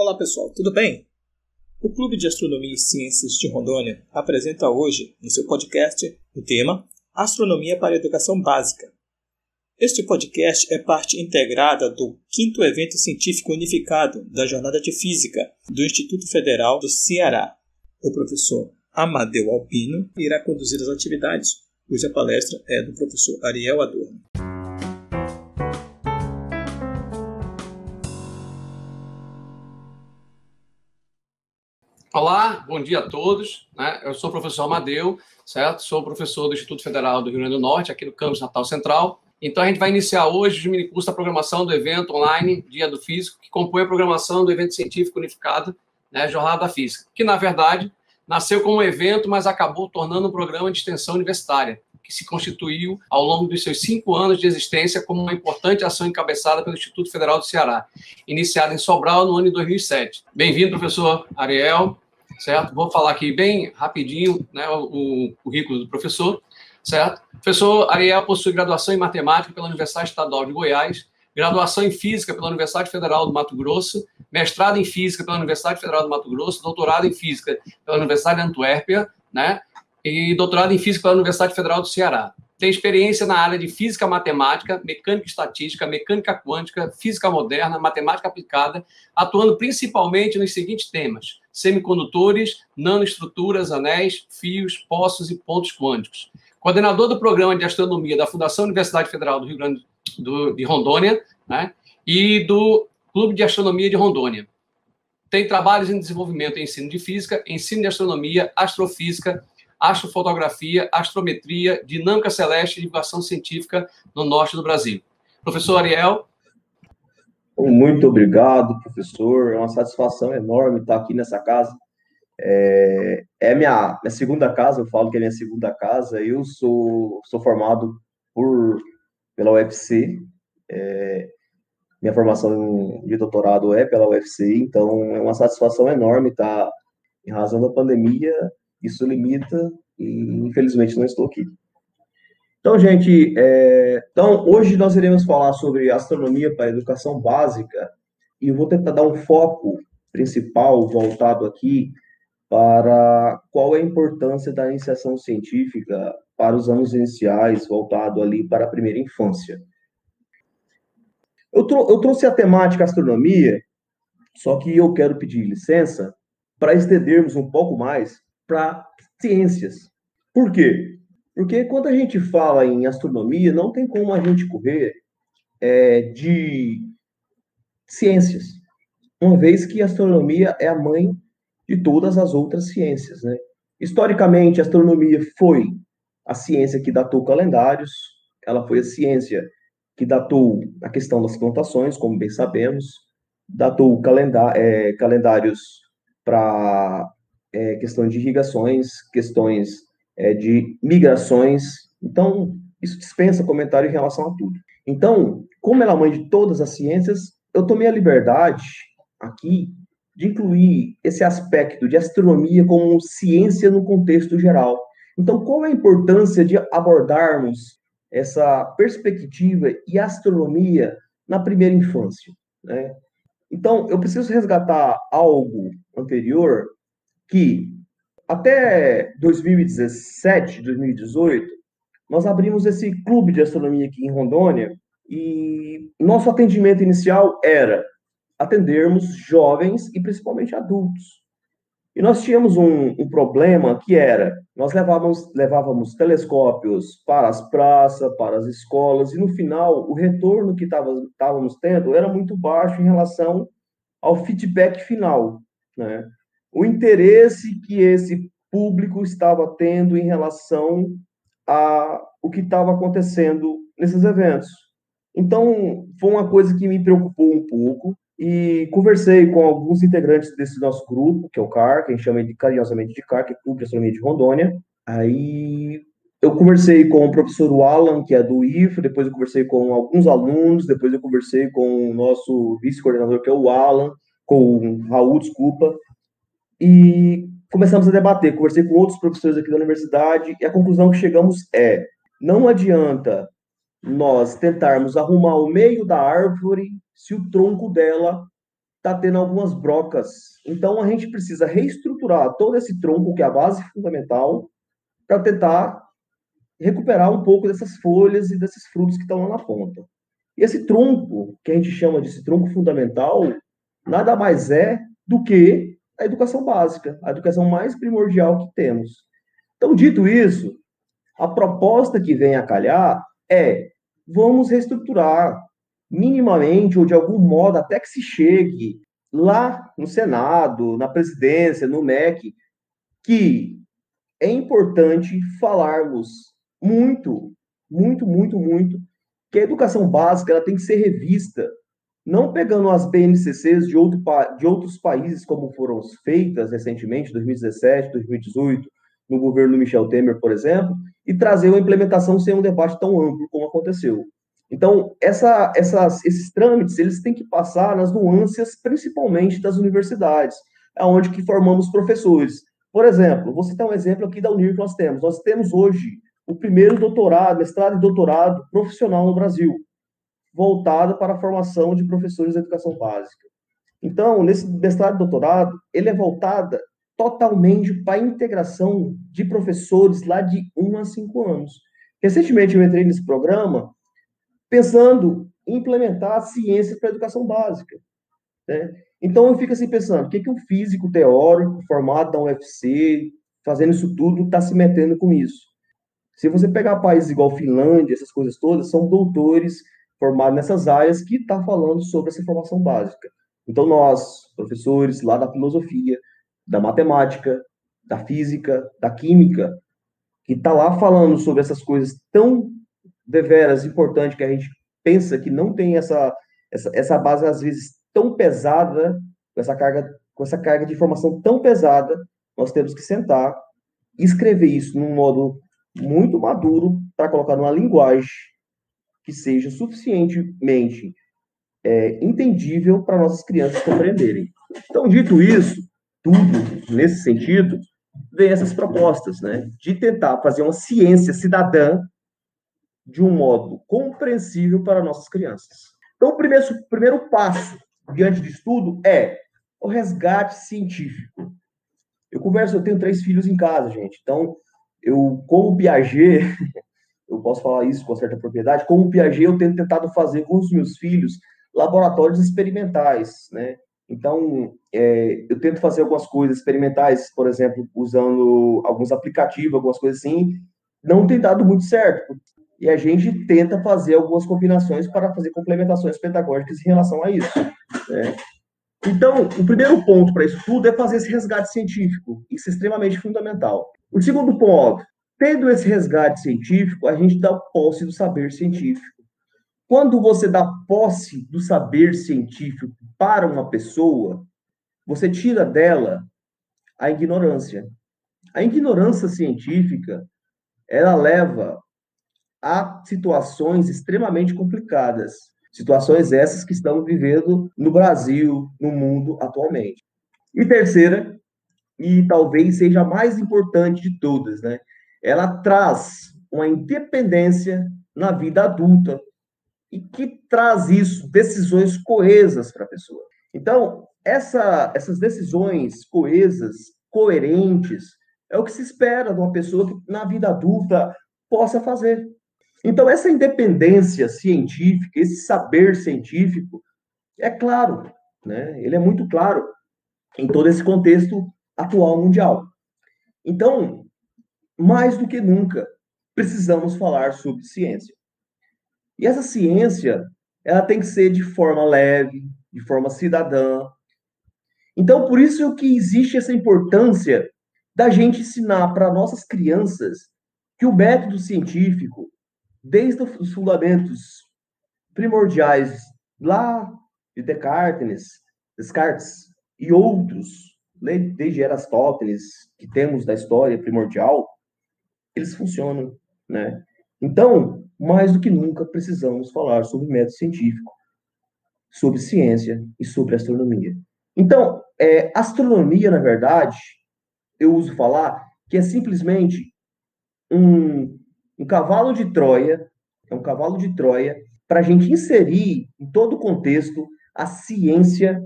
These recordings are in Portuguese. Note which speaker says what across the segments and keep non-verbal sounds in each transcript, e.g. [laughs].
Speaker 1: Olá pessoal, tudo bem? O Clube de Astronomia e Ciências de Rondônia apresenta hoje, no seu podcast, o tema Astronomia para Educação Básica. Este podcast é parte integrada do quinto evento científico unificado da Jornada de Física do Instituto Federal do Ceará. O professor Amadeu Albino irá conduzir as atividades, cuja palestra é do professor Ariel Adorno.
Speaker 2: Olá, bom dia a todos. Né? Eu sou o professor Amadeu, certo? Sou professor do Instituto Federal do Rio Grande do Norte, aqui no campus Natal Central. Então, a gente vai iniciar hoje o mini curso da programação do evento online Dia do Físico, que compõe a programação do evento científico unificado, né, Jornada da Física, que, na verdade, nasceu como um evento, mas acabou tornando um programa de extensão universitária, que se constituiu ao longo dos seus cinco anos de existência como uma importante ação encabeçada pelo Instituto Federal do Ceará, iniciada em Sobral no ano de 2007. Bem-vindo, professor Ariel certo? Vou falar aqui bem rapidinho né, o, o currículo do professor, certo? O professor Ariel possui graduação em matemática pela Universidade Estadual de Goiás, graduação em física pela Universidade Federal do Mato Grosso, mestrado em física pela Universidade Federal do Mato Grosso, doutorado em física pela Universidade de Antuérpia, né? E doutorado em física pela Universidade Federal do Ceará. Tem experiência na área de física matemática, mecânica estatística, mecânica quântica, física moderna, matemática aplicada, atuando principalmente nos seguintes temas: semicondutores, nanoestruturas, anéis, fios, poços e pontos quânticos. Coordenador do programa de astronomia da Fundação Universidade Federal do Rio Grande do, de Rondônia, né? E do Clube de Astronomia de Rondônia. Tem trabalhos em desenvolvimento em ensino de física, ensino de astronomia, astrofísica, astrofotografia, astrometria, dinâmica celeste e divulgação científica no norte do Brasil. Professor Ariel,
Speaker 3: muito obrigado, professor. É uma satisfação enorme estar aqui nessa casa. É, é minha, minha segunda casa, eu falo que é minha segunda casa. Eu sou, sou formado por, pela UFC. É, minha formação de doutorado é pela UFC, então é uma satisfação enorme estar, em razão da pandemia, isso limita e infelizmente não estou aqui. Então, gente, é... então hoje nós iremos falar sobre astronomia para educação básica e eu vou tentar dar um foco principal voltado aqui para qual é a importância da iniciação científica para os anos iniciais, voltado ali para a primeira infância. Eu, eu trouxe a temática astronomia, só que eu quero pedir licença para estendermos um pouco mais para ciências. Por quê? Porque quando a gente fala em astronomia, não tem como a gente correr é, de ciências, uma vez que a astronomia é a mãe de todas as outras ciências. Né? Historicamente, a astronomia foi a ciência que datou calendários, ela foi a ciência que datou a questão das plantações, como bem sabemos, datou calendá é, calendários para é, questão de irrigações, questões é, de migrações. Então, isso dispensa comentário em relação a tudo. Então, como ela é a mãe de todas as ciências, eu tomei a liberdade aqui de incluir esse aspecto de astronomia como ciência no contexto geral. Então, qual é a importância de abordarmos essa perspectiva e astronomia na primeira infância? Né? Então, eu preciso resgatar algo anterior que até 2017, 2018, nós abrimos esse clube de astronomia aqui em Rondônia e nosso atendimento inicial era atendermos jovens e principalmente adultos. E nós tínhamos um, um problema que era, nós levávamos, levávamos telescópios para as praças, para as escolas, e no final o retorno que estávamos tendo era muito baixo em relação ao feedback final. Né? O interesse que esse público estava tendo em relação a o que estava acontecendo nesses eventos. Então, foi uma coisa que me preocupou um pouco e conversei com alguns integrantes desse nosso grupo, que é o CAR, que a gente chama de, carinhosamente de CAR, que é o Clube de Astronomia de Rondônia. Aí eu conversei com o professor Alan, que é do IF, depois eu conversei com alguns alunos, depois eu conversei com o nosso vice-coordenador, que é o Alan, com o Raul, desculpa, e começamos a debater. Conversei com outros professores aqui da universidade e a conclusão que chegamos é: não adianta nós tentarmos arrumar o meio da árvore se o tronco dela está tendo algumas brocas. Então, a gente precisa reestruturar todo esse tronco, que é a base fundamental, para tentar recuperar um pouco dessas folhas e desses frutos que estão lá na ponta. E esse tronco, que a gente chama de tronco fundamental, nada mais é do que a educação básica, a educação mais primordial que temos. Então, dito isso, a proposta que vem a calhar é: vamos reestruturar minimamente ou de algum modo até que se chegue lá no Senado, na presidência, no MEC, que é importante falarmos muito, muito, muito, muito que a educação básica ela tem que ser revista, não pegando as BNCCs de, outro, de outros países como foram feitas recentemente, 2017, 2018, no governo Michel Temer, por exemplo, e trazer uma implementação sem um debate tão amplo como aconteceu. Então, essa, essas, esses trâmites, eles têm que passar nas nuances, principalmente das universidades, aonde que formamos professores. Por exemplo, vou citar um exemplo aqui da Unir que nós temos. Nós temos hoje o primeiro doutorado, mestrado e doutorado profissional no Brasil, voltado para a formação de professores de educação básica. Então, nesse mestrado e doutorado, ele é voltado totalmente para a integração de professores lá de 1 a 5 anos. Recentemente eu entrei nesse programa pensando em implementar a ciência para a educação básica. Né? Então eu fico assim pensando, o que, que um físico teórico formado da UFC, fazendo isso tudo, está se metendo com isso? Se você pegar países igual Finlândia, essas coisas todas, são doutores formados nessas áreas que estão tá falando sobre essa formação básica. Então nós, professores lá da filosofia, da matemática, da física, da química, que está lá falando sobre essas coisas tão deveras importantes que a gente pensa que não tem essa, essa, essa base, às vezes, tão pesada, com essa carga, com essa carga de informação tão pesada, nós temos que sentar e escrever isso num modo muito maduro para colocar numa linguagem que seja suficientemente é, entendível para nossas crianças compreenderem. Então, dito isso, tudo nesse sentido, vem essas propostas, né? De tentar fazer uma ciência cidadã de um modo compreensível para nossas crianças. Então, o primeiro, o primeiro passo diante disso tudo é o resgate científico. Eu converso, eu tenho três filhos em casa, gente. Então, eu, como Piaget, [laughs] eu posso falar isso com certa propriedade, como Piaget, eu tenho tentado fazer com os meus filhos laboratórios experimentais, né? Então, é, eu tento fazer algumas coisas experimentais, por exemplo, usando alguns aplicativos, algumas coisas assim. Não tem dado muito certo. E a gente tenta fazer algumas combinações para fazer complementações pedagógicas em relação a isso. Né? Então, o primeiro ponto para isso tudo é fazer esse resgate científico. Isso é extremamente fundamental. O segundo ponto, tendo esse resgate científico, a gente dá posse do saber científico. Quando você dá posse do saber científico para uma pessoa, você tira dela a ignorância. A ignorância científica, ela leva a situações extremamente complicadas. Situações essas que estamos vivendo no Brasil, no mundo atualmente. E terceira, e talvez seja a mais importante de todas, né? Ela traz uma independência na vida adulta e que traz isso, decisões coesas para a pessoa. Então, essa, essas decisões coesas, coerentes, é o que se espera de uma pessoa que na vida adulta possa fazer. Então, essa independência científica, esse saber científico, é claro, né? ele é muito claro em todo esse contexto atual mundial. Então, mais do que nunca, precisamos falar sobre ciência. E essa ciência, ela tem que ser de forma leve, de forma cidadã. Então, por isso que existe essa importância da gente ensinar para nossas crianças que o método científico, desde os fundamentos primordiais lá de Descartes, Descartes e outros, desde Aristóteles, que temos da história primordial, eles funcionam, né? Então, mais do que nunca, precisamos falar sobre método científico, sobre ciência e sobre astronomia. Então, é, astronomia, na verdade, eu uso falar que é simplesmente um, um cavalo de Troia, é um cavalo de Troia para a gente inserir em todo o contexto a ciência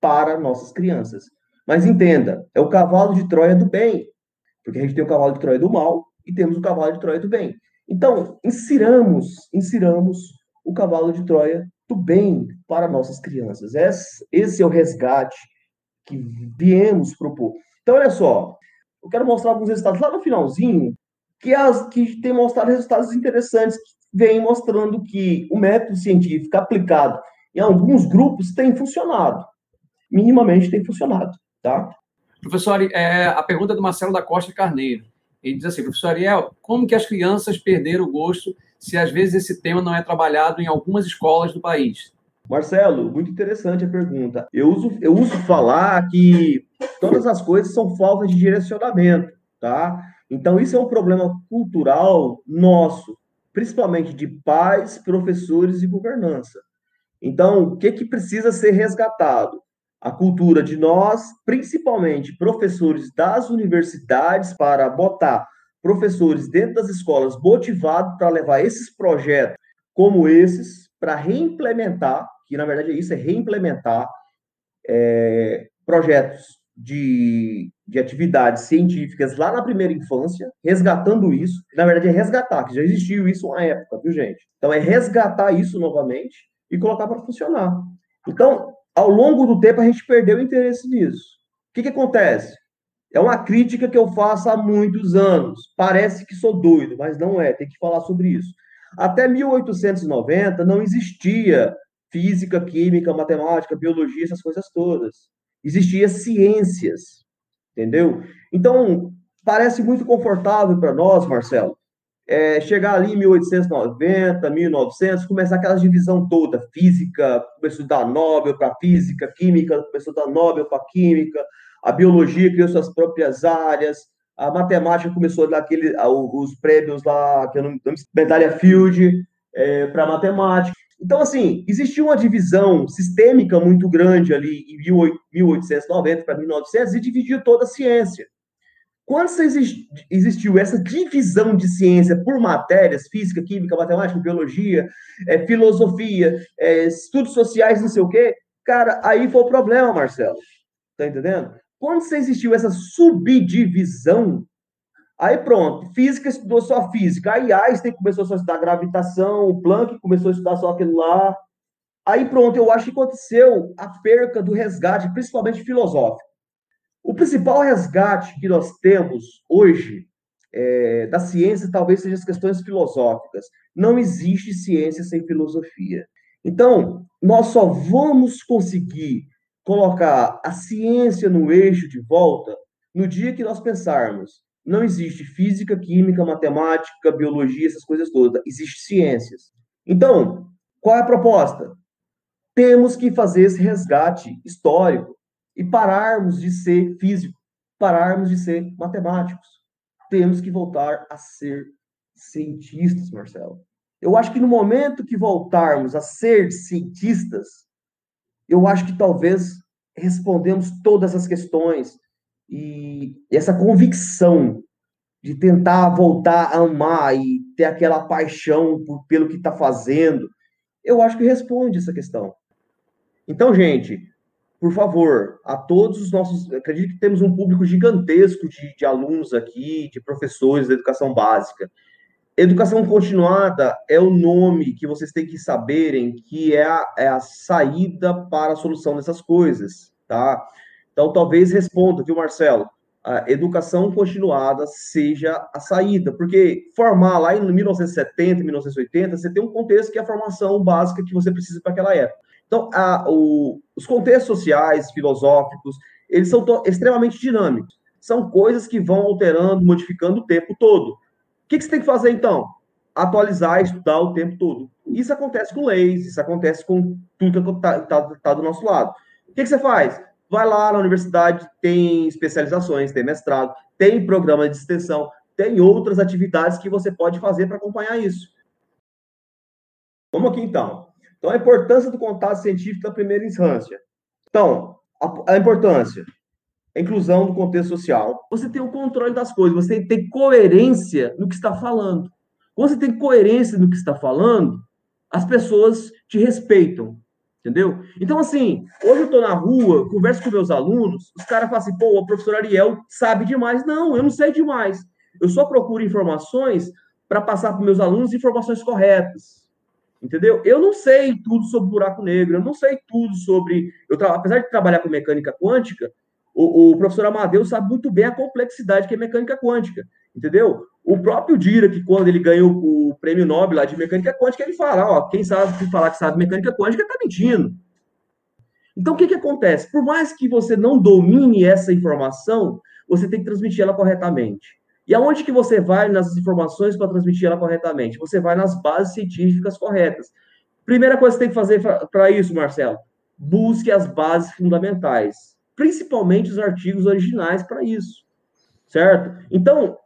Speaker 3: para nossas crianças. Mas entenda, é o cavalo de Troia do bem, porque a gente tem o cavalo de Troia do mal e temos o cavalo de Troia do bem. Então, insiramos, insiramos o cavalo de Troia do bem para nossas crianças. Esse é o resgate que viemos propor. Então, olha só, eu quero mostrar alguns resultados lá no finalzinho, que, as, que tem mostrado resultados interessantes, que vem mostrando que o método científico aplicado em alguns grupos tem funcionado. Minimamente tem funcionado, tá?
Speaker 2: Professor, é, a pergunta é do Marcelo da Costa Carneiro. Ele diz assim, professor Ariel, como que as crianças perderam o gosto se às vezes esse tema não é trabalhado em algumas escolas do país?
Speaker 3: Marcelo, muito interessante a pergunta. Eu uso, eu uso falar que todas as coisas são falta de direcionamento, tá? Então, isso é um problema cultural nosso, principalmente de pais, professores e governança. Então, o que, que precisa ser resgatado? A cultura de nós, principalmente professores das universidades, para botar professores dentro das escolas motivados para levar esses projetos como esses para reimplementar que na verdade é isso, é reimplementar é, projetos de, de atividades científicas lá na primeira infância, resgatando isso. Na verdade, é resgatar, que já existiu isso uma época, viu, gente? Então, é resgatar isso novamente e colocar para funcionar. Então, ao longo do tempo, a gente perdeu o interesse nisso. O que, que acontece? É uma crítica que eu faço há muitos anos. Parece que sou doido, mas não é. Tem que falar sobre isso. Até 1890 não existia física, química, matemática, biologia, essas coisas todas. Existia ciências, entendeu? Então, parece muito confortável para nós, Marcelo, é, chegar ali em 1890, 1900, começar aquela divisão toda, física, começou a dar Nobel para física, química, começou a dar Nobel para química, a biologia criou suas próprias áreas, a matemática começou a dar aquele, os prêmios lá, que eu não, medalha Field é, para matemática. Então, assim, existia uma divisão sistêmica muito grande ali em 1890 para 1900 e dividiu toda a ciência. Quando existiu essa divisão de ciência por matérias, física, química, matemática, biologia, é, filosofia, é, estudos sociais, não sei o quê, cara, aí foi o problema, Marcelo. Tá entendendo? Quando existiu essa subdivisão Aí pronto, física estudou só física. Aí Einstein começou a estudar gravitação, o Planck começou a estudar só aquilo lá. Aí pronto, eu acho que aconteceu a perca do resgate, principalmente filosófico. O principal resgate que nós temos hoje é, da ciência talvez seja as questões filosóficas. Não existe ciência sem filosofia. Então, nós só vamos conseguir colocar a ciência no eixo de volta no dia que nós pensarmos não existe física, química, matemática, biologia, essas coisas todas. Existem ciências. Então, qual é a proposta? Temos que fazer esse resgate histórico e pararmos de ser físico, pararmos de ser matemáticos. Temos que voltar a ser cientistas, Marcelo. Eu acho que no momento que voltarmos a ser cientistas, eu acho que talvez respondemos todas as questões e essa convicção de tentar voltar a amar e ter aquela paixão por, pelo que está fazendo, eu acho que responde essa questão. Então, gente, por favor, a todos os nossos. Acredito que temos um público gigantesco de, de alunos aqui, de professores da educação básica. Educação continuada é o nome que vocês têm que saberem que é a, é a saída para a solução dessas coisas, tá? Então, talvez responda, viu, Marcelo? A educação continuada seja a saída, porque formar lá em 1970, 1980, você tem um contexto que é a formação básica que você precisa para aquela época. Então, a, o, os contextos sociais, filosóficos, eles são extremamente dinâmicos. São coisas que vão alterando, modificando o tempo todo. O que, que você tem que fazer, então? Atualizar, estudar o tempo todo. Isso acontece com leis, isso acontece com tudo que está tá, tá do nosso lado. O que, que você faz? Vai lá na universidade, tem especializações, tem mestrado, tem programa de extensão, tem outras atividades que você pode fazer para acompanhar isso. Vamos aqui então. Então, a importância do contato científico na primeira instância. Então, a, a importância, a inclusão do contexto social. Você tem o controle das coisas, você tem coerência no que está falando. Quando você tem coerência no que está falando, as pessoas te respeitam. Entendeu? Então, assim, hoje eu estou na rua, converso com meus alunos, os caras falam assim, pô, o professor Ariel sabe demais. Não, eu não sei demais. Eu só procuro informações para passar para meus alunos informações corretas. Entendeu? Eu não sei tudo sobre buraco negro, eu não sei tudo sobre. Eu Apesar de trabalhar com mecânica quântica, o, o, professor Amadeu sabe muito bem a complexidade que é mecânica quântica. Entendeu? O próprio Dirac, quando ele ganhou o prêmio Nobel lá de mecânica quântica, ele fala: ó, quem sabe falar que sabe mecânica quântica está mentindo. Então, o que, que acontece? Por mais que você não domine essa informação, você tem que transmitir ela corretamente. E aonde que você vai nas informações para transmitir ela corretamente? Você vai nas bases científicas corretas. Primeira coisa que você tem que fazer para isso, Marcelo, busque as bases fundamentais, principalmente os artigos originais para isso, certo? Então,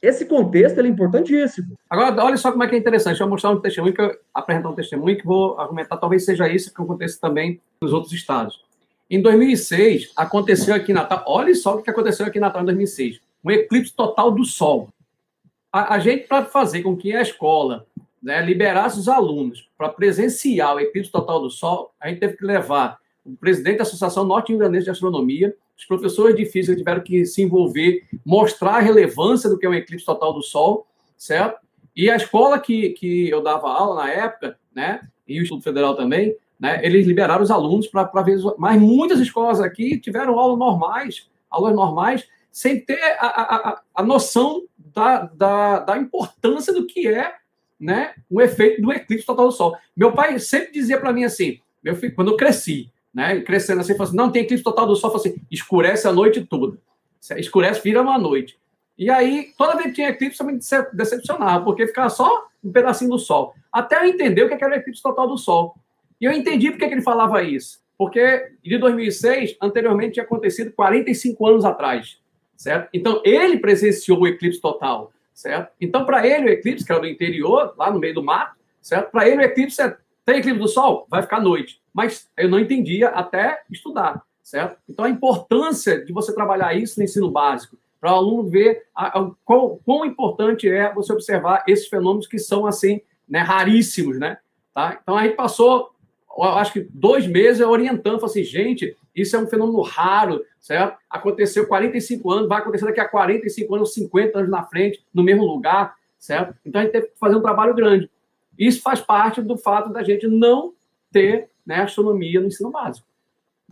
Speaker 3: esse contexto é importantíssimo.
Speaker 2: Agora, olha só como é que é interessante. Eu vou mostrar um testemunho, que eu, apresentar um testemunho que vou argumentar, talvez seja isso que aconteça também nos outros estados. Em 2006, aconteceu aqui em Natal, olha só o que aconteceu aqui em Natal em 2006 um eclipse total do Sol. A, a gente, para fazer com que a escola né, liberasse os alunos para presenciar o eclipse total do Sol, a gente teve que levar o presidente da Associação Norte-Ingrandense de Astronomia, os professores de física tiveram que se envolver, mostrar a relevância do que é um eclipse total do Sol, certo? E a escola que, que eu dava aula na época, né, e o Instituto Federal também, né, eles liberaram os alunos para ver. Mas muitas escolas aqui tiveram aulas normais, aulas normais, sem ter a, a, a noção da, da, da, importância do que é né, o efeito do eclipse total do Sol. Meu pai sempre dizia para mim assim, meu filho, quando eu cresci, né, crescendo assim, assim, não, tem eclipse total do Sol, assim, escurece a noite toda. Escurece, vira uma noite. E aí, toda vez que tinha eclipse, eu me decepcionava, porque ficava só um pedacinho do Sol. Até eu entender o que era o eclipse total do Sol. E eu entendi porque que ele falava isso. Porque de 2006, anteriormente, tinha acontecido 45 anos atrás certo? Então, ele presenciou o eclipse total, certo? Então, para ele, o eclipse, que era do interior, lá no meio do mato, certo? Para ele, o eclipse é, tem eclipse do Sol? Vai ficar noite. Mas eu não entendia até estudar, certo? Então, a importância de você trabalhar isso no ensino básico, para o aluno ver a, a, quão, quão importante é você observar esses fenômenos que são, assim, né, raríssimos, né? Tá? Então, a gente passou, acho que dois meses orientando, assim, gente, isso é um fenômeno raro, certo? Aconteceu 45 anos, vai acontecer daqui a 45 anos, 50 anos na frente, no mesmo lugar, certo? Então a gente teve que fazer um trabalho grande. Isso faz parte do fato da gente não ter né, astronomia no ensino básico.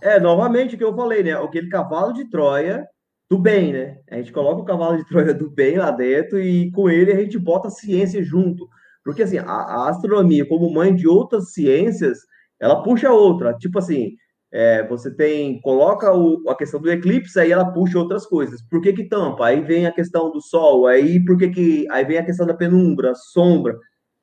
Speaker 3: É, novamente o que eu falei, né? Aquele cavalo de Troia do bem, né? A gente coloca o cavalo de Troia do bem lá dentro e com ele a gente bota a ciência junto. Porque assim, a, a astronomia, como mãe de outras ciências, ela puxa outra. Tipo assim, é, você tem, coloca o, a questão do eclipse, aí ela puxa outras coisas. Por que que tampa? Aí vem a questão do sol, aí por que que, aí vem a questão da penumbra, sombra.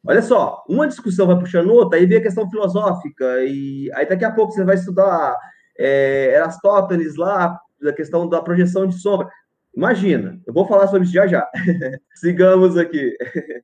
Speaker 3: Olha só, uma discussão vai puxando outra, aí vem a questão filosófica, e aí daqui a pouco você vai estudar é, Erastótenes lá, a questão da projeção de sombra. Imagina, eu vou falar sobre isso já já. [laughs] Sigamos aqui. [laughs]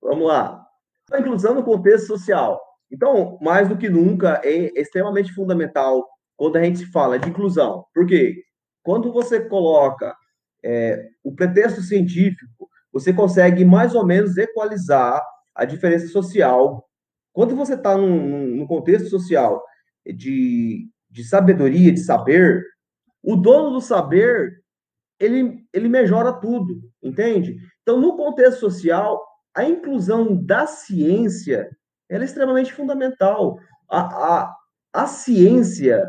Speaker 3: Vamos lá. A inclusão no contexto social. Então, mais do que nunca, é extremamente fundamental quando a gente fala de inclusão. Porque quando você coloca é, o pretexto científico, você consegue mais ou menos equalizar a diferença social. Quando você está num, num, contexto social de, de sabedoria, de saber, o dono do saber, ele, ele melhora tudo, entende? Então, no contexto social, a inclusão da ciência ela é extremamente fundamental. A, a, a ciência,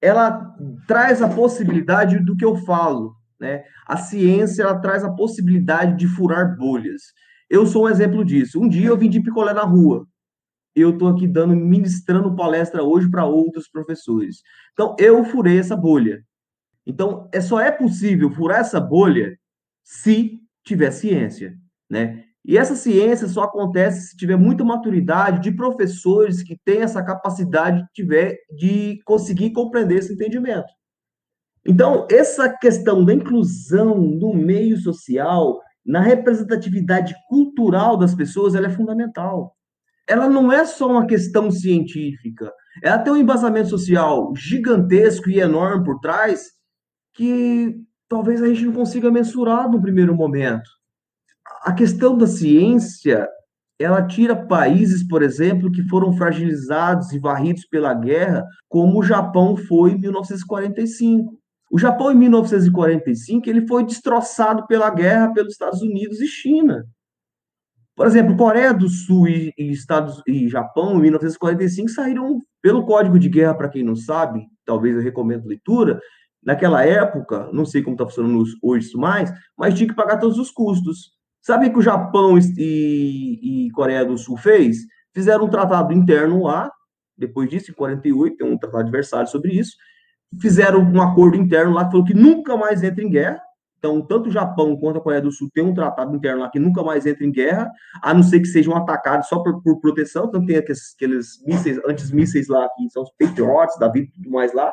Speaker 3: ela traz a possibilidade do que eu falo, né? A ciência, ela traz a possibilidade de furar bolhas. Eu sou um exemplo disso. Um dia eu vim de picolé na rua. Eu estou aqui dando, ministrando palestra hoje para outros professores. Então, eu furei essa bolha. Então, é só é possível furar essa bolha se tiver ciência, né? E essa ciência só acontece se tiver muita maturidade de professores que têm essa capacidade de, tiver, de conseguir compreender esse entendimento. Então, essa questão da inclusão no meio social, na representatividade cultural das pessoas, ela é fundamental. Ela não é só uma questão científica, ela tem um embasamento social gigantesco e enorme por trás que talvez a gente não consiga mensurar no primeiro momento a questão da ciência, ela tira países, por exemplo, que foram fragilizados e varridos pela guerra, como o Japão foi em 1945. O Japão, em 1945, ele foi destroçado pela guerra pelos Estados Unidos e China. Por exemplo, Coreia do Sul e, Estados e Japão, em 1945, saíram pelo Código de Guerra, para quem não sabe, talvez eu recomendo leitura. Naquela época, não sei como está funcionando hoje isso mais, mas tinha que pagar todos os custos. Sabe que o Japão e, e Coreia do Sul fez? Fizeram um tratado interno lá, depois disso, em 48, tem um tratado Versalhes sobre isso, fizeram um acordo interno lá que falou que nunca mais entra em guerra. Então, tanto o Japão quanto a Coreia do Sul tem um tratado interno lá que nunca mais entra em guerra, a não ser que sejam atacados só por, por proteção. Então, tem aqueles, aqueles mísseis, antes-mísseis lá, que são os Patriots, da vida e tudo mais lá.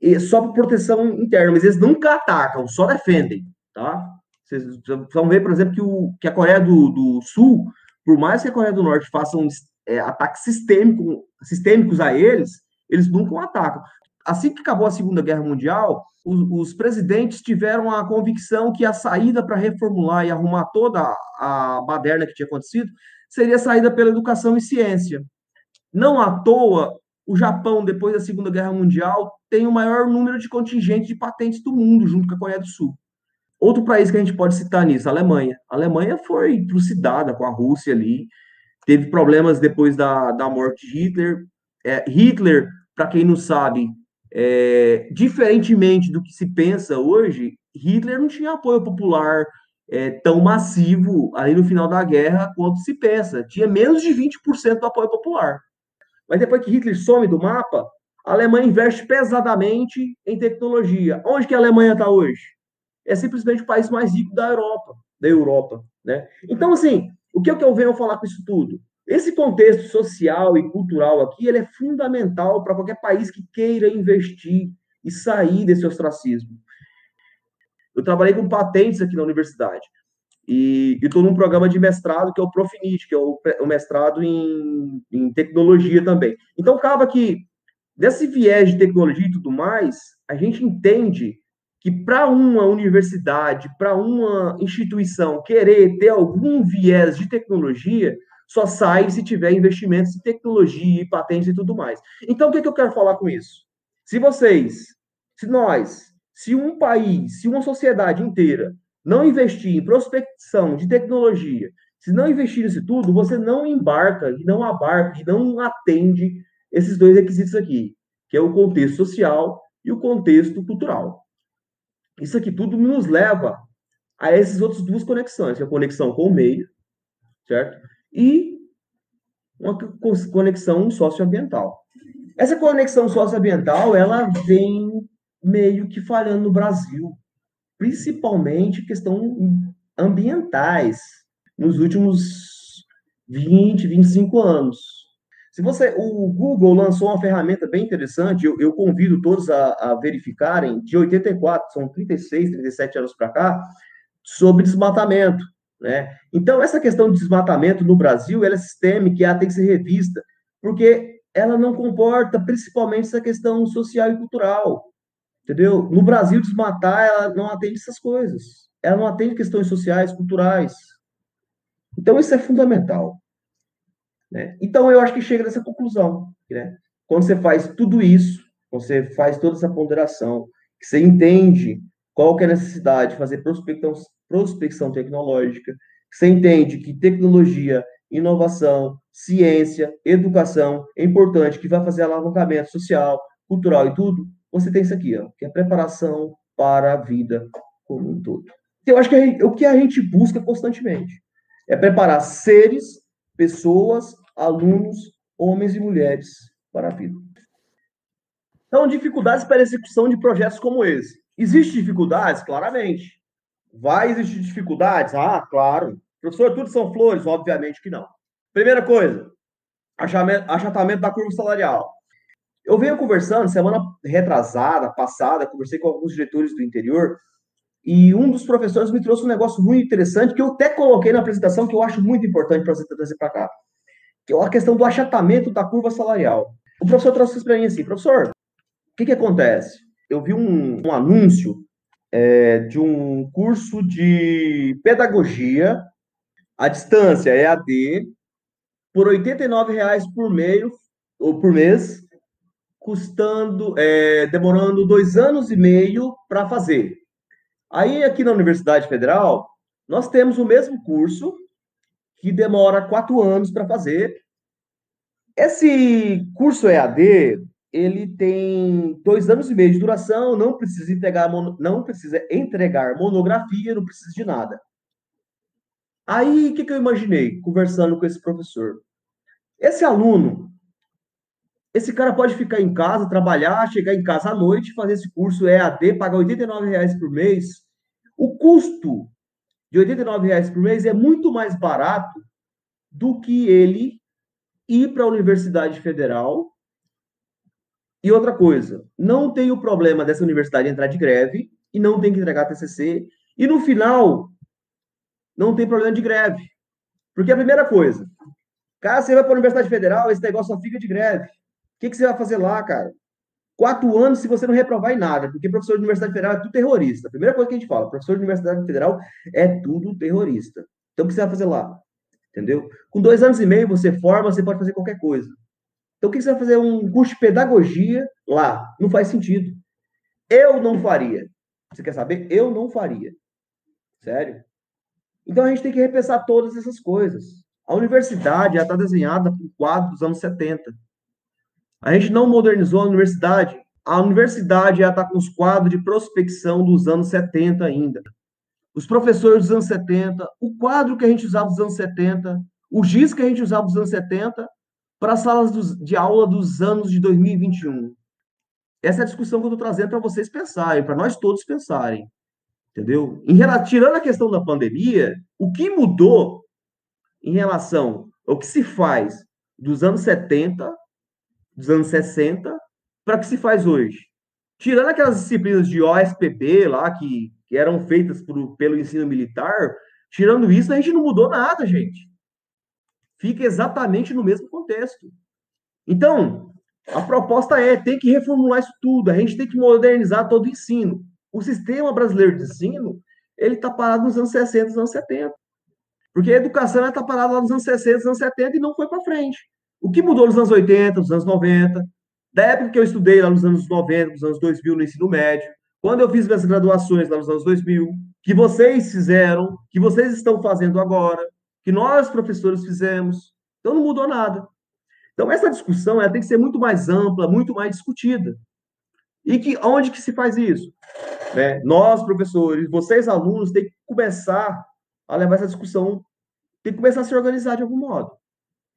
Speaker 3: E só por proteção interna, mas eles nunca atacam, só defendem, tá? Vocês vão ver, por exemplo, que, o, que a Coreia do, do Sul, por mais que a Coreia do Norte façam é, ataques sistêmico, sistêmicos a eles, eles nunca atacam assim que acabou a Segunda Guerra Mundial, os, os presidentes tiveram a convicção que a saída para reformular e arrumar toda a, a baderna que tinha acontecido seria a saída pela educação e ciência. Não à toa, o Japão, depois da Segunda Guerra Mundial, tem o maior número de contingentes de patentes do mundo, junto com a Coreia do Sul. Outro país que a gente pode citar nisso, a Alemanha. A Alemanha foi trucidada com a Rússia ali, teve problemas depois da, da morte de Hitler. É, Hitler, para quem não sabe, é, diferentemente do que se pensa hoje, Hitler não tinha apoio popular é, tão massivo ali no final da guerra quanto se pensa. Tinha menos de 20% do apoio popular. Mas depois que Hitler some do mapa, a Alemanha investe pesadamente em tecnologia. Onde que a Alemanha está hoje? É simplesmente o país mais rico da Europa, da Europa, né? Então, assim, o que, é que eu venho falar com isso tudo? Esse contexto social e cultural aqui, ele é fundamental para qualquer país que queira investir e sair desse ostracismo. Eu trabalhei com patentes aqui na universidade e estou num programa de mestrado que é o Profinit, que é o, o mestrado em, em, tecnologia também. Então, acaba que, desse viés de tecnologia e tudo mais, a gente entende que para uma universidade, para uma instituição querer ter algum viés de tecnologia, só sai se tiver investimentos em tecnologia, patentes e tudo mais. Então, o que, que eu quero falar com isso? Se vocês, se nós, se um país, se uma sociedade inteira não investir em prospecção de tecnologia, se não investir nisso tudo, você não embarca, e não abarca, e não atende esses dois requisitos aqui, que é o contexto social e o contexto cultural. Isso aqui tudo nos leva a essas outras duas conexões, que é a conexão com o meio, certo? e uma conexão socioambiental. Essa conexão socioambiental, ela vem meio que falhando no Brasil, principalmente questão ambientais, nos últimos 20, 25 anos. Se você, o Google lançou uma ferramenta bem interessante, eu, eu convido todos a, a, verificarem, de 84, são 36, 37 anos para cá, sobre desmatamento. Né? Então, essa questão de desmatamento no Brasil, ela é sistêmica e ela tem que ser revista, porque ela não comporta principalmente essa questão social e cultural. Entendeu? No Brasil, desmatar, ela não atende essas coisas. Ela não atende questões sociais, culturais. Então, isso é fundamental. Né? Então, eu acho que chega nessa conclusão. Né? Quando você faz tudo isso, você faz toda essa ponderação, que você entende qual que é a necessidade de fazer prospecção, prospecção tecnológica, você entende que tecnologia, inovação, ciência, educação é importante, que vai fazer alavancamento social, cultural e tudo, você tem isso aqui, ó, que é preparação para a vida como um todo. Então, eu acho que gente, o que a gente busca constantemente é preparar seres, pessoas, alunos, homens e mulheres para a vida. Então, dificuldades para a execução de projetos como esse. Existem dificuldades? Claramente. Vai existir dificuldades? Ah, claro. Professor, tudo são flores? Obviamente que não. Primeira coisa, achatamento da curva salarial. Eu venho conversando, semana retrasada, passada, conversei com alguns diretores do interior, e um dos professores me trouxe um negócio muito interessante, que eu até coloquei na apresentação, que eu acho muito importante para você trazer para cá, a questão do achatamento da curva salarial. O professor trouxe isso para mim assim, professor, o que, que acontece? Eu vi um, um anúncio é, de um curso de pedagogia a distância é AD por R$ 89,00 por mês, ou por mês, custando, é, demorando dois anos e meio para fazer. Aí, aqui na Universidade Federal, nós temos o mesmo curso, que demora quatro anos para fazer. Esse curso EAD, ele tem dois anos e meio de duração, não precisa entregar, não precisa entregar monografia, não precisa de nada. Aí, o que, que eu imaginei, conversando com esse professor? Esse aluno, esse cara pode ficar em casa, trabalhar, chegar em casa à noite, fazer esse curso EAD, pagar R$ 89,00 por mês. O custo de R$ 89,00 por mês é muito mais barato do que ele ir para a Universidade Federal. E outra coisa, não tem o problema dessa universidade entrar de greve e não tem que entregar TCC. E no final, não tem problema de greve. Porque a primeira coisa, cara, você vai para a Universidade Federal, esse negócio só fica de greve. O que, que você vai fazer lá, cara? Quatro anos se você não reprovar em nada, porque professor de Universidade Federal é tudo terrorista. A primeira coisa que a gente fala, professor de Universidade Federal é tudo terrorista. Então, o que você vai fazer lá? Entendeu? Com dois anos e meio você forma, você pode fazer qualquer coisa. Então, o que você vai fazer? Um curso de pedagogia lá? Não faz sentido. Eu não faria. Você quer saber? Eu não faria. Sério. Então, a gente tem que repensar todas essas coisas. A universidade já está desenhada por quadro dos anos 70. A gente não modernizou a universidade. A universidade está com os quadros de prospecção dos anos 70 ainda. Os professores dos anos 70, o quadro que a gente usava dos anos 70, o giz que a gente usava dos anos 70, para as salas dos, de aula dos anos de 2021. Essa é a discussão que eu estou trazendo para vocês pensarem, para nós todos pensarem. Entendeu? Em, tirando a questão da pandemia, o que mudou em relação ao que se faz dos anos 70 dos anos 60 para que se faz hoje. Tirando aquelas disciplinas de OSPB lá, que, que eram feitas pelo ensino militar, tirando isso, a gente não mudou nada, gente. Fica exatamente no mesmo contexto. Então, a proposta é, tem que reformular isso tudo, a gente tem que modernizar todo o ensino. O sistema brasileiro de ensino, ele está parado nos anos 60, nos anos 70. Porque a educação está parada lá nos anos 60, nos anos 70 e não foi para frente. O que mudou nos anos 80, nos anos 90, da época que eu estudei lá nos anos 90, nos anos 2000 no ensino médio, quando eu fiz minhas graduações lá nos anos 2000, que vocês fizeram, que vocês estão fazendo agora, que nós professores fizemos. Então não mudou nada. Então essa discussão ela tem que ser muito mais ampla, muito mais discutida. E que onde que se faz isso? Né? Nós professores, vocês alunos, tem que começar a levar essa discussão, tem que começar a se organizar de algum modo.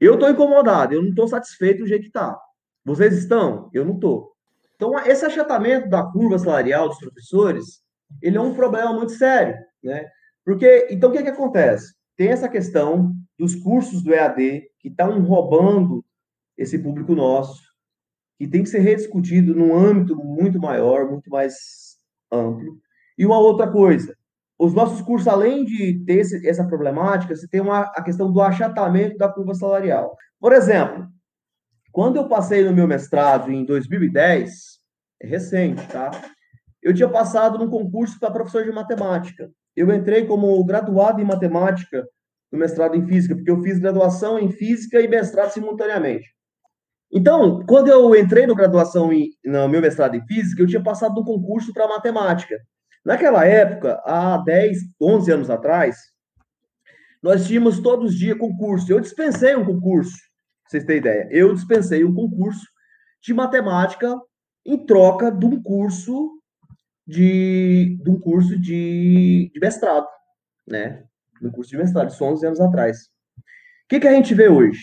Speaker 3: Eu estou incomodado, eu não estou satisfeito do jeito que está. Vocês estão? Eu não estou. Então, esse achatamento da curva salarial dos professores, ele é um problema muito sério, né? Porque, então, o que, é que acontece? Tem essa questão dos cursos do EAD, que estão roubando esse público nosso, que tem que ser rediscutido num âmbito muito maior, muito mais amplo. E uma outra coisa, os nossos cursos, além de ter esse, essa problemática, você tem uma, a questão do achatamento da curva salarial. Por exemplo, quando eu passei no meu mestrado em 2010, é recente, tá? Eu tinha passado num concurso para professor de matemática. Eu entrei como graduado em matemática no mestrado em física, porque eu fiz graduação em física e mestrado simultaneamente. Então, quando eu entrei no graduação em, no meu mestrado em física, eu tinha passado num concurso para matemática. Naquela época, há 10, 11 anos atrás, nós tínhamos todos os dias concurso. Eu dispensei um concurso, pra vocês terem ideia. Eu dispensei um concurso de matemática em troca de um curso de, de um curso de, de mestrado, né? Um curso de mestrado, isso 11 anos atrás. O que, que a gente vê hoje?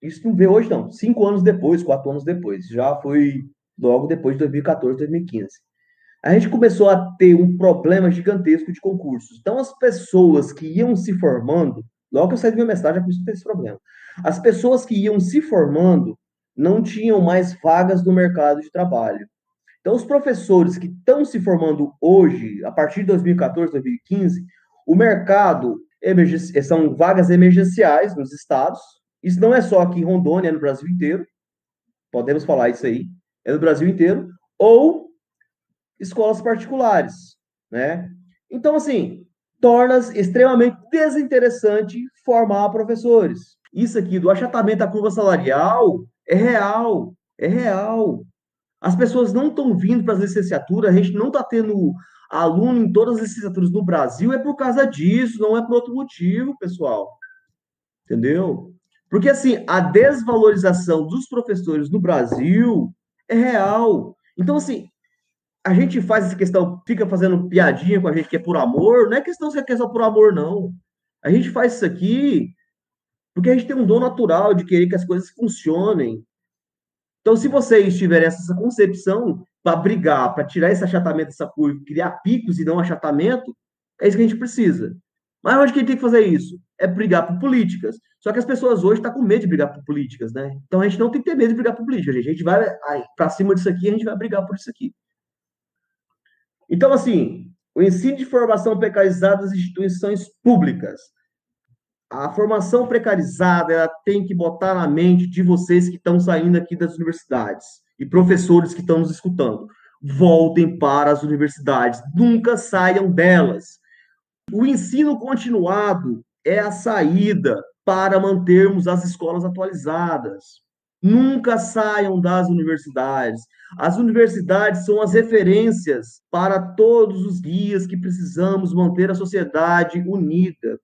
Speaker 3: Isso não vê hoje, não. Cinco anos depois, quatro anos depois. Já foi logo depois de 2014, 2015 a gente começou a ter um problema gigantesco de concursos. Então, as pessoas que iam se formando, logo que eu saí do meu mestrado, já ter esse problema. As pessoas que iam se formando não tinham mais vagas no mercado de trabalho. Então, os professores que estão se formando hoje, a partir de 2014, 2015, o mercado são vagas emergenciais nos estados. Isso não é só aqui em Rondônia, é no Brasil inteiro. Podemos falar isso aí. É no Brasil inteiro. Ou escolas particulares, né? Então, assim, torna extremamente desinteressante formar professores. Isso aqui do achatamento da curva salarial é real, é real. As pessoas não estão vindo para as licenciaturas, a gente não está tendo aluno em todas as licenciaturas no Brasil, é por causa disso, não é por outro motivo, pessoal. Entendeu? Porque, assim, a desvalorização dos professores no Brasil é real. Então, assim, a gente faz essa questão, fica fazendo piadinha com a gente que é por amor, não é questão se é questão por amor, não. A gente faz isso aqui porque a gente tem um dom natural de querer que as coisas funcionem. Então, se vocês tiverem essa concepção para brigar, para tirar esse achatamento dessa curva, criar picos e não achatamento, é isso que a gente precisa. Mas onde que a gente tem que fazer isso? É brigar por políticas. Só que as pessoas hoje estão tá com medo de brigar por políticas, né? Então a gente não tem que ter medo de brigar por políticas, gente. A gente vai para cima disso aqui, a gente vai brigar por isso aqui. Então, assim, o ensino de formação precarizada das instituições públicas. A formação precarizada ela tem que botar na mente de vocês que estão saindo aqui das universidades e professores que estão nos escutando. Voltem para as universidades, nunca saiam delas. O ensino continuado é a saída para mantermos as escolas atualizadas. Nunca saiam das universidades. As universidades são as referências para todos os guias que precisamos manter a sociedade unida.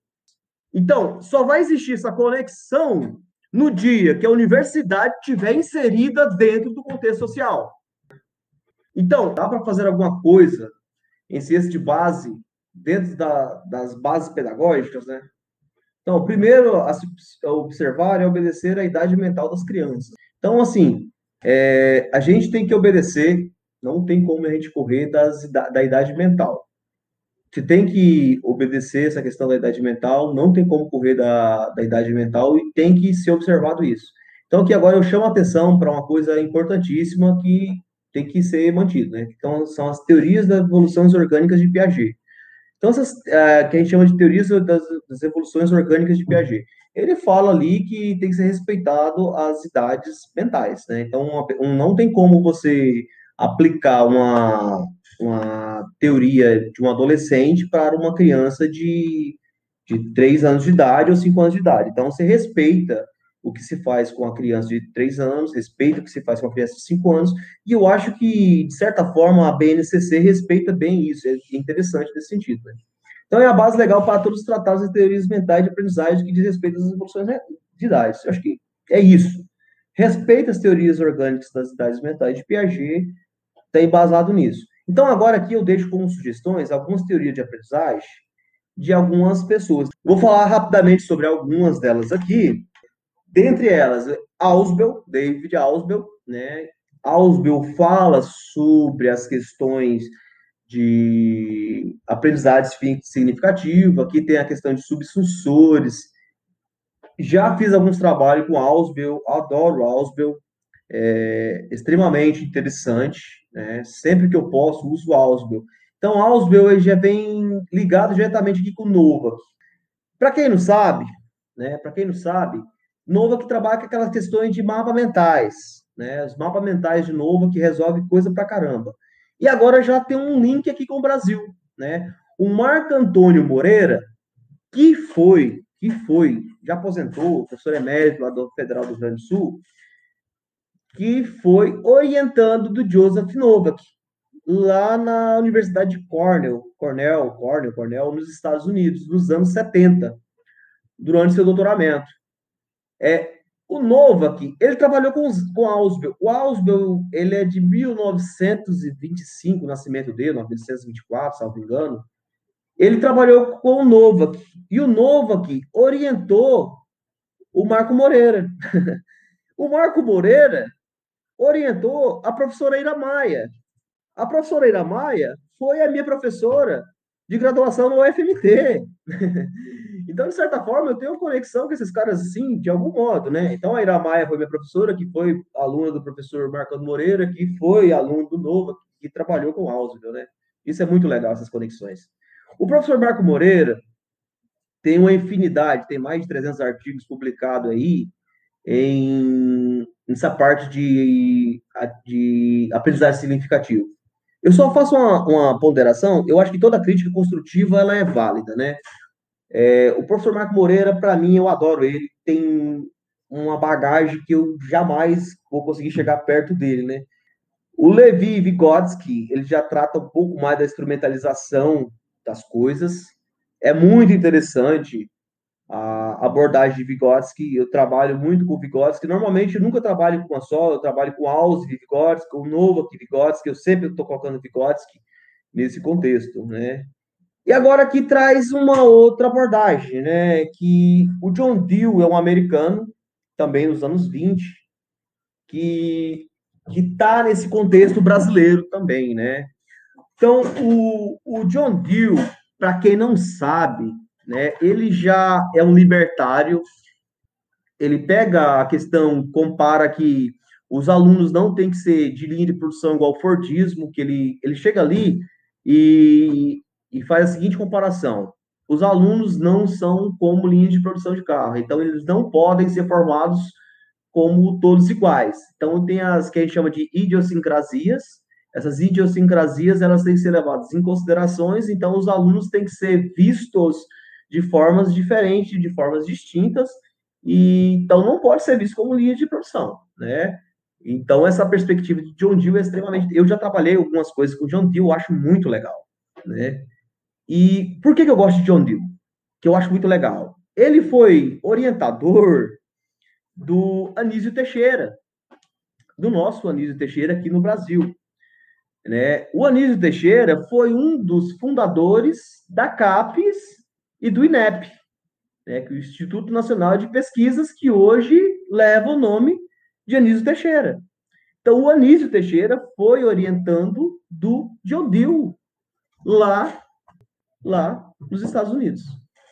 Speaker 3: Então, só vai existir essa conexão no dia que a universidade estiver inserida dentro do contexto social. Então, dá para fazer alguma coisa em ciência de base dentro da, das bases pedagógicas, né? Então, o primeiro a se observar é obedecer à idade mental das crianças. Então, assim, é, a gente tem que obedecer, não tem como a gente correr das, da, da idade mental. Você tem que obedecer essa questão da idade mental, não tem como correr da, da idade mental e tem que ser observado isso. Então, aqui agora eu chamo a atenção para uma coisa importantíssima que tem que ser mantido, né? Então, são as teorias das evoluções orgânicas de Piaget. Então, essas uh, que a gente chama de teorias das, das, evoluções orgânicas de Piaget. Ele fala ali que tem que ser respeitado as idades mentais, né? Então, uma, um, não tem como você aplicar uma, uma teoria de um adolescente para uma criança de, de 3 anos de idade ou 5 anos de idade. Então, você respeita o que se faz com a criança de 3 anos, respeita o que se faz com a criança de 5 anos, e eu acho que, de certa forma, a BNCC respeita bem isso, é interessante nesse sentido. Né? Então, é a base legal para todos os tratados e teorias mentais de aprendizagem que diz respeito às evoluções de idades. Eu acho que é isso. Respeita as teorias orgânicas das idades mentais de Piaget, está embasado nisso. Então, agora aqui eu deixo como sugestões algumas teorias de aprendizagem de algumas pessoas. Vou falar rapidamente sobre algumas delas aqui, Dentre elas, Ausbel, David Ausbel, né? Ausbel fala sobre as questões de aprendizagem significativa, aqui tem a questão de subsunsores. Já fiz alguns trabalhos com Ausbel, adoro Ausbel, é extremamente interessante, né? Sempre que eu posso, uso Ausbel. Então, Ausbel já vem ligado diretamente aqui com Nova. Para quem não sabe, né? Para quem não sabe, Nova que trabalha com aquelas questões de mapas mentais, né? Os mapas mentais de Nova que resolve coisa pra caramba. E agora já tem um link aqui com o Brasil, né? O Marco Antônio Moreira, que foi, que foi, já aposentou, professor emérito lá do Federal do Rio Grande do Sul, que foi orientando do Joseph Novak, lá na Universidade de Cornell, Cornell, Cornell, Cornell, nos Estados Unidos, nos anos 70, durante seu doutoramento. É, o Novak, ele trabalhou com, com Ausbel. O Ausbel, ele é de 1925, o nascimento dele, 1924, salvo engano. Ele trabalhou com o Novak. E o Novak orientou o Marco Moreira. [laughs] o Marco Moreira orientou a professora Ira Maia. A professora Ira Maia foi a minha professora de graduação no UFMT. [laughs] Então, de certa forma, eu tenho conexão com esses caras, assim, de algum modo, né? Então, a Ira Maia foi minha professora, que foi aluna do professor Marcano Moreira, que foi aluno do Nova, que trabalhou com Ausbel, né? Isso é muito legal, essas conexões. O professor Marco Moreira tem uma infinidade, tem mais de 300 artigos publicados aí em nessa parte de, de aprendizagem significativa. Eu só faço uma, uma, ponderação. Eu acho que toda crítica construtiva ela é válida, né? É, o professor Marco Moreira, para mim, eu adoro ele. Tem uma bagagem que eu jamais vou conseguir chegar perto dele, né? O Levi Vygotsky, ele já trata um pouco mais da instrumentalização das coisas. É muito interessante a abordagem de Vygotsky. Eu trabalho muito com Vygotsky. Normalmente, eu nunca trabalho com uma só. Eu trabalho com Alves Vygotsky, com Novak Vygotsky. Eu sempre estou colocando Vygotsky nesse contexto, né? E agora aqui traz uma outra abordagem, né? Que o John Dewey é um americano, também nos anos 20, que está nesse contexto brasileiro também, né? Então, o, o John Dewey, para quem não sabe, né, ele já é um libertário, ele pega a questão, compara que os alunos não têm que ser de linha de produção igual ao Fordismo, que ele, ele chega ali e, e faz a seguinte comparação. Os alunos não são como linha de produção de carro, então eles não podem ser formados como todos iguais. Então, tem as que a gente chama de idiosincrasias. Essas idiosincrasias, elas têm que ser levadas em considerações, então os alunos têm que ser vistos de formas diferentes, de formas distintas, e então não pode ser visto como linha de produção, né? Então, essa perspectiva de John Dewey é extremamente... Eu já trabalhei algumas coisas com John Dewey, eu acho muito legal, né? E por que, que eu gosto de John Dewey? Que eu acho muito legal. Ele foi orientador do Anísio Teixeira, do nosso Anísio Teixeira aqui no Brasil. Né? O Anísio Teixeira foi um dos fundadores da CAPES e do INEP, né? que é o Instituto Nacional de Pesquisas, que hoje leva o nome de Anísio Teixeira. Então, o Anísio Teixeira foi orientando do John Dewey lá, lá nos Estados Unidos.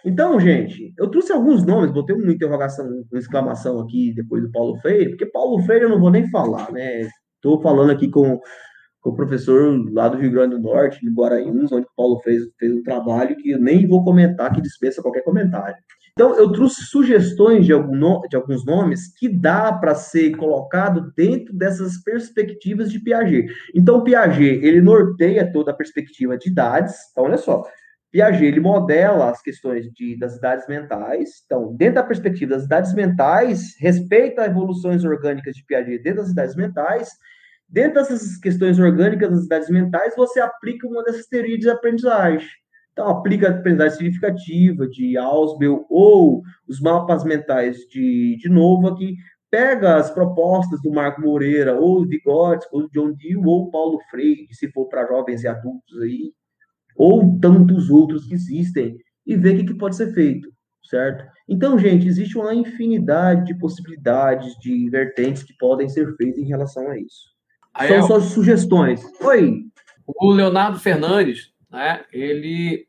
Speaker 3: Então, gente, eu trouxe alguns nomes, botei uma interrogação, uma exclamação aqui depois do Paulo Freire, porque Paulo Freire eu não vou nem falar, né? Estou falando aqui com, com o professor lá do Rio Grande do Norte, de Guaranhuns, onde o Paulo fez, fez um trabalho que eu nem vou comentar, que dispensa qualquer comentário. Então, eu trouxe sugestões de, algum, de alguns nomes que dá para ser colocado dentro dessas perspectivas de Piaget. Então, Piaget, ele norteia toda a perspectiva de idades. Então, olha só, Piaget ele modela as questões de, das idades mentais. Então, dentro da perspectiva das idades mentais, respeita evoluções orgânicas de Piaget dentro das idades mentais. Dentro dessas questões orgânicas das idades mentais, você aplica uma dessas teorias de aprendizagem. Então, aplica a aprendizagem significativa de Ausubel ou os mapas mentais de, de Nova, que pega as propostas do Marco Moreira, ou Vygotsky, ou John Dewey, ou Paulo Freire, se for para jovens e adultos aí, ou tantos outros que existem, e ver o que, que pode ser feito, certo? Então, gente, existe uma infinidade de possibilidades, de vertentes que podem ser feitas em relação a isso. Aí São só sugestões. Oi.
Speaker 2: O Leonardo Fernandes, né, ele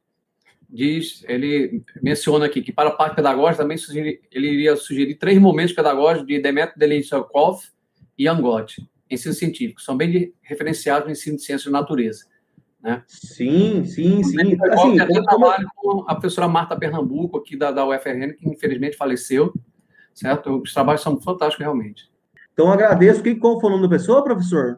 Speaker 2: diz, ele menciona aqui que para a parte pedagógica também sugerir, ele iria sugerir três momentos pedagógicos de Demetrio Delinsakov e Angotti, ensino científico, são bem referenciados no ensino de ciências de natureza. Né?
Speaker 3: Sim, sim, sim.
Speaker 2: Assim, eu trabalho com a professora Marta Pernambuco, aqui da, da UFRN, que infelizmente faleceu, certo? Os trabalhos são fantásticos, realmente.
Speaker 3: Então, agradeço. Quem, qual foi o nome da pessoa, professor?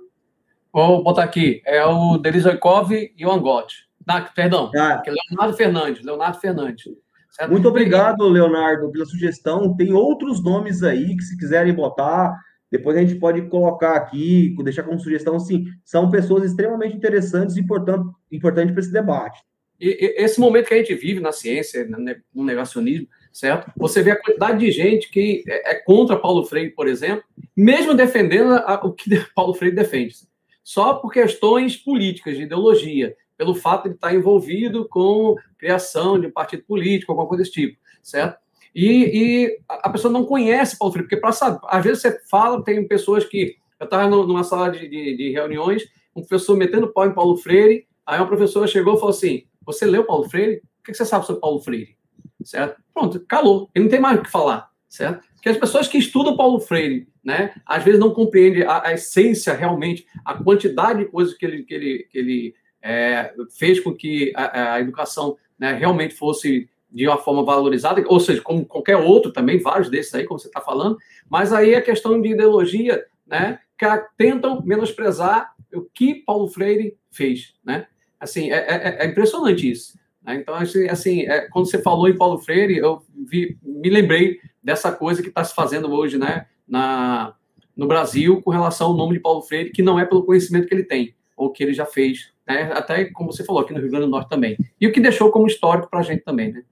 Speaker 2: Vou botar aqui. É o Delisoikov e o Angotti. Ah, perdão, ah. É Leonardo Fernandes. Leonardo Fernandes.
Speaker 3: Certo? Muito obrigado, Leonardo, pela sugestão. Tem outros nomes aí que, se quiserem botar, depois a gente pode colocar aqui, deixar como sugestão, assim, são pessoas extremamente interessantes e importantes importante para esse debate.
Speaker 2: E, esse momento que a gente vive na ciência, no negacionismo, certo? Você vê a quantidade de gente que é, é contra Paulo Freire, por exemplo, mesmo defendendo o que [laughs] Paulo Freire defende, só por questões políticas, de ideologia, pelo fato de estar envolvido com criação de um partido político, alguma coisa desse tipo, certo? E, e a pessoa não conhece Paulo Freire, porque para saber, às vezes você fala, tem pessoas que. Eu estava numa sala de, de, de, reuniões, um professor metendo pau em Paulo Freire, aí uma professora chegou e falou assim: Você leu Paulo Freire? O que você sabe sobre Paulo Freire? Certo? Pronto, calou. Ele não tem mais o que falar, certo? Porque as pessoas que estudam Paulo Freire, né, às vezes não compreendem a, a essência realmente, a quantidade de coisas que ele, que ele, que ele é, fez com que a, a educação né, realmente fosse de uma forma valorizada, ou seja, como qualquer outro também, vários desses aí, como você está falando, mas aí a questão de ideologia, né, que tentam menosprezar o que Paulo Freire fez, né? Assim, é, é, é impressionante isso. Né? Então, assim, assim é, quando você falou em Paulo Freire, eu vi, me lembrei dessa coisa que está se fazendo hoje, né, na, no Brasil, com relação ao nome de Paulo Freire, que não é pelo conhecimento que ele tem, ou que ele já fez, né? até como você falou, aqui no Rio Grande do Norte também. E o que deixou como histórico para a gente também, né?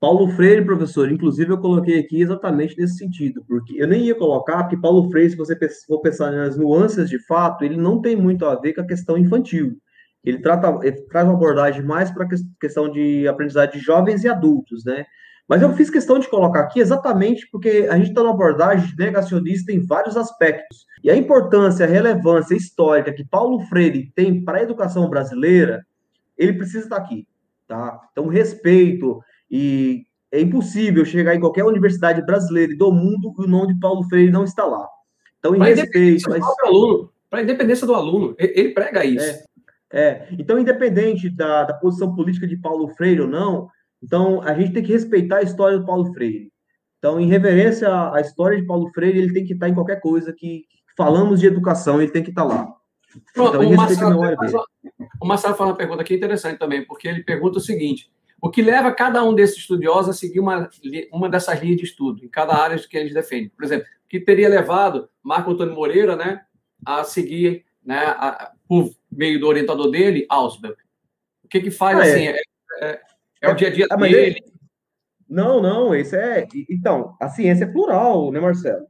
Speaker 3: Paulo Freire, professor, inclusive eu coloquei aqui exatamente nesse sentido, porque eu nem ia colocar, porque Paulo Freire, se você for pensar nas nuances de fato, ele não tem muito a ver com a questão infantil. Ele, trata, ele traz uma abordagem mais para a questão de aprendizagem de jovens e adultos, né? Mas eu fiz questão de colocar aqui exatamente porque a gente está numa abordagem negacionista em vários aspectos. E a importância, a relevância histórica que Paulo Freire tem para a educação brasileira, ele precisa estar aqui, tá? Então, respeito e é impossível chegar em qualquer universidade brasileira e do mundo e o nome de Paulo Freire não está lá. Então, em respeito...
Speaker 2: Para a independência do aluno, ele prega isso.
Speaker 3: É. É, então, independente da, da posição política de Paulo Freire ou não, então a gente tem que respeitar a história do Paulo Freire. Então, em reverência à, à história de Paulo Freire, ele tem que estar em qualquer coisa que falamos de educação, ele tem que estar lá.
Speaker 2: Então, o, Marcelo, o Marcelo faz uma pergunta aqui interessante também, porque ele pergunta o seguinte: o que leva cada um desses estudiosos a seguir uma, uma dessas linhas de estudo, em cada área que eles defendem? Por exemplo, o que teria levado Marco Antônio Moreira né, a seguir né, a, por meio do orientador dele, Ausberg. O que que faz, ah, é. assim, é, é, é, o dia a dia ah, dele?
Speaker 3: Não, não, isso é... Então, a ciência é plural, né, Marcelo?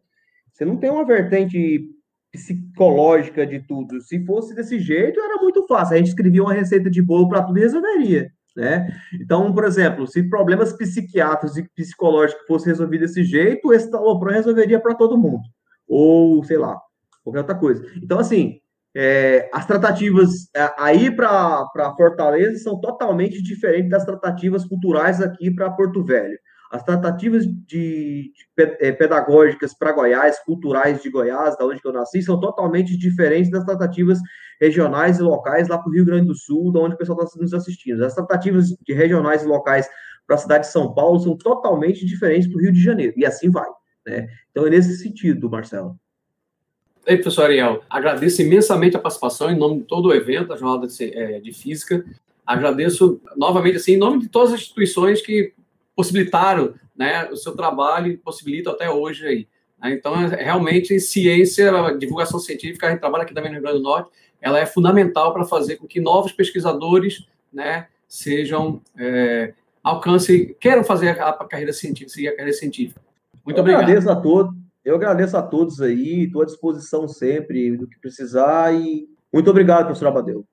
Speaker 3: Você não tem uma vertente psicológica de tudo. Se fosse desse jeito, era muito fácil. A gente escrevia uma receita de bolo para tudo e resolveria. Né? Então, por exemplo, se problemas psiquiátricos e psicológicos fossem resolvidos desse jeito, esse talopro resolveria para todo mundo. Ou, sei lá, qualquer outra coisa. Então, assim, é, as tratativas é, aí para Fortaleza são totalmente diferentes das tratativas culturais aqui para Porto Velho. As tratativas de, de é, pedagógicas para Goiás, culturais de Goiás, da onde eu nasci, são totalmente diferentes das tratativas regionais e locais lá para o Rio Grande do Sul, da onde o pessoal está nos assistindo. As tratativas de regionais e locais para a cidade de São Paulo são totalmente diferentes para o Rio de Janeiro, e assim vai. Né? Então, é nesse sentido, Marcelo.
Speaker 2: Ei, professor Ariel, agradeço imensamente a participação em nome de todo o evento, a Jornada de, é, de Física. Agradeço novamente, assim, em nome de todas as instituições que possibilitaram né, o seu trabalho e possibilitam até hoje aí. Né? Então, é, realmente, ciência, divulgação científica, a gente trabalha aqui também no Rio Grande do Norte, ela é fundamental para fazer com que novos pesquisadores né, sejam, é, alcancem, queiram fazer a, carreira científica, seguir a carreira científica. Muito Eu obrigado.
Speaker 3: Agradeço a todos. Eu agradeço a todos aí, estou à disposição sempre do que precisar e muito obrigado, professor Abadeu.